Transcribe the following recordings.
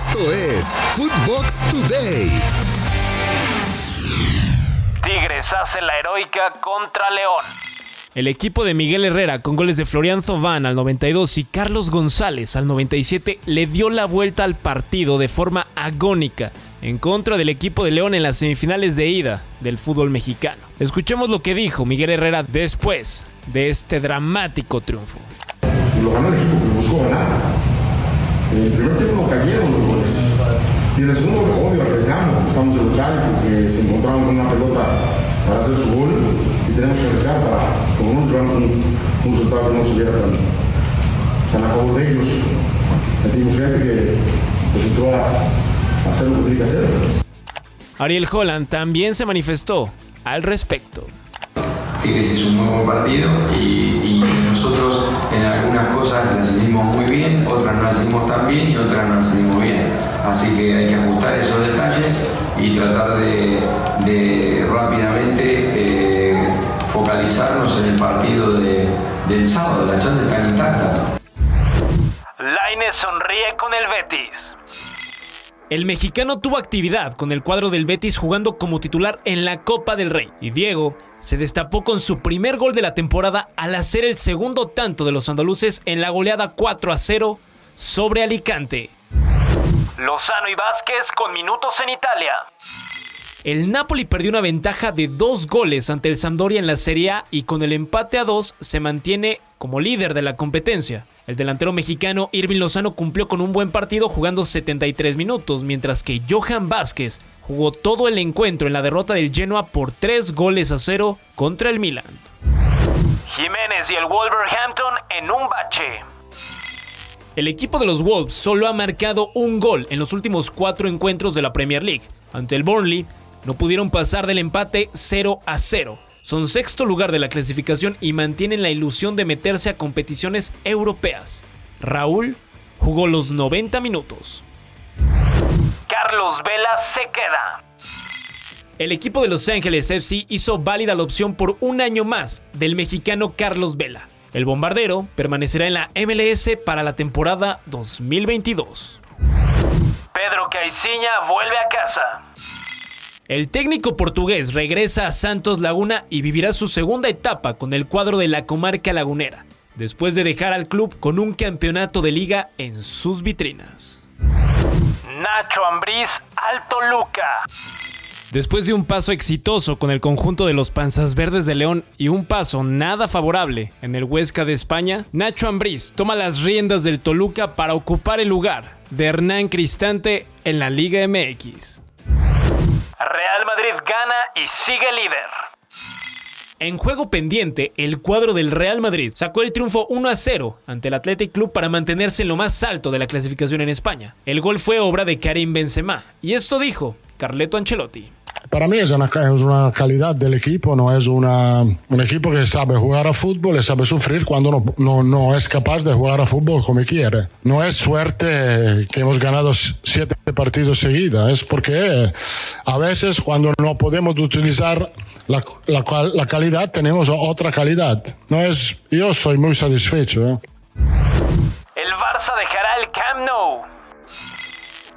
Esto es Footbox Today. Tigres hace la heroica contra León. El equipo de Miguel Herrera con goles de Florian Zobán al 92 y Carlos González al 97 le dio la vuelta al partido de forma agónica en contra del equipo de León en las semifinales de ida del fútbol mexicano. Escuchemos lo que dijo Miguel Herrera después de este dramático triunfo. Lo ganó el equipo que buscó ganar. En el primer tiempo cayeron los goles. Y en el segundo, obvio, arriesgamos. Estamos en local porque se encontraron con una pelota para hacer su gol y tenemos que arriesgar para, como no llevamos un, un resultado que no se viera tan, tan a favor de ellos. Metimos gente que pues, entró a hacer lo que tenía que hacer. Ariel Holland también se manifestó al respecto. Tigres hizo un muy buen partido y, y no tan bien y otras no las hicimos bien. Así que hay que ajustar esos detalles y tratar de, de rápidamente eh, focalizarnos en el partido de- del sábado. Las chances están intactas. Laine sonríe con el Betis. El mexicano tuvo actividad con el cuadro del Betis jugando como titular en la Copa del Rey y Diego se destapó con su primer gol de la temporada al hacer el segundo tanto de los andaluces en la goleada 4 a 0 sobre Alicante. Lozano y Vázquez con minutos en Italia. El Napoli perdió una ventaja de dos goles ante el Sampdoria en la Serie A y con el empate a dos se mantiene como líder de la competencia. El delantero mexicano Irving Lozano cumplió con un buen partido jugando 73 minutos, mientras que Johan Vázquez jugó todo el encuentro en la derrota del Genoa por 3 goles a 0 contra el Milan. Jiménez y el Wolverhampton en un bache. El equipo de los Wolves solo ha marcado un gol en los últimos cuatro encuentros de la Premier League. Ante el Burnley, no pudieron pasar del empate 0 a 0. Son sexto lugar de la clasificación y mantienen la ilusión de meterse a competiciones europeas. Raúl jugó los 90 minutos. Carlos Vela se queda. El equipo de Los Ángeles FC hizo válida la opción por un año más del mexicano Carlos Vela. El bombardero permanecerá en la MLS para la temporada 2022. Pedro Caiciña vuelve a casa. El técnico portugués regresa a Santos Laguna y vivirá su segunda etapa con el cuadro de la comarca lagunera, después de dejar al club con un campeonato de liga en sus vitrinas. Nacho Ambriz al Toluca. Después de un paso exitoso con el conjunto de los Panzas Verdes de León y un paso nada favorable en el Huesca de España, Nacho Ambriz toma las riendas del Toluca para ocupar el lugar de Hernán Cristante en la Liga MX. Real Madrid gana y sigue líder. En juego pendiente, el cuadro del Real Madrid sacó el triunfo 1 a 0 ante el Athletic Club para mantenerse en lo más alto de la clasificación en España. El gol fue obra de Karim Benzema, y esto dijo Carleto Ancelotti. Para mí es una, es una calidad del equipo, no es una, un equipo que sabe jugar a fútbol y sabe sufrir cuando no, no, no es capaz de jugar a fútbol como quiere. No es suerte que hemos ganado siete partidos seguidos, es porque a veces cuando no podemos utilizar la, la, la calidad tenemos otra calidad. No es, yo estoy muy satisfecho. ¿eh? El Barça dejará el Camp Nou.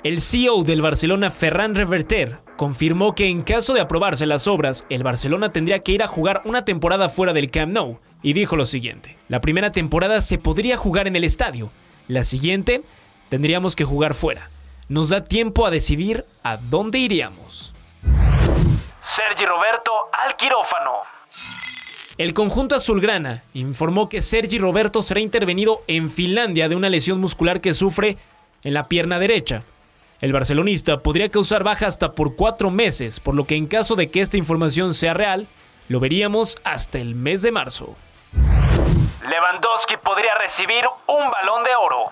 El CEO del Barcelona, Ferran Reverter, confirmó que en caso de aprobarse las obras, el Barcelona tendría que ir a jugar una temporada fuera del Camp Nou, y dijo lo siguiente, la primera temporada se podría jugar en el estadio, la siguiente tendríamos que jugar fuera. Nos da tiempo a decidir a dónde iríamos. Sergi Roberto al quirófano. El conjunto azulgrana informó que Sergi Roberto será intervenido en Finlandia de una lesión muscular que sufre en la pierna derecha. El barcelonista podría causar baja hasta por cuatro meses, por lo que en caso de que esta información sea real, lo veríamos hasta el mes de marzo. Lewandowski podría recibir un balón de oro.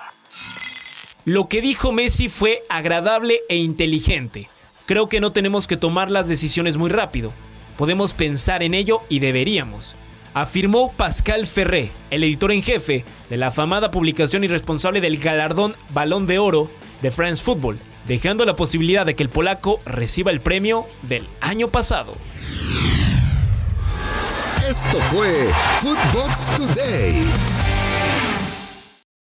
Lo que dijo Messi fue agradable e inteligente. Creo que no tenemos que tomar las decisiones muy rápido. Podemos pensar en ello y deberíamos. Afirmó Pascal Ferré, el editor en jefe de la afamada publicación y responsable del galardón Balón de Oro de France Football, dejando la posibilidad de que el polaco reciba el premio del año pasado. Esto fue Footbox Today.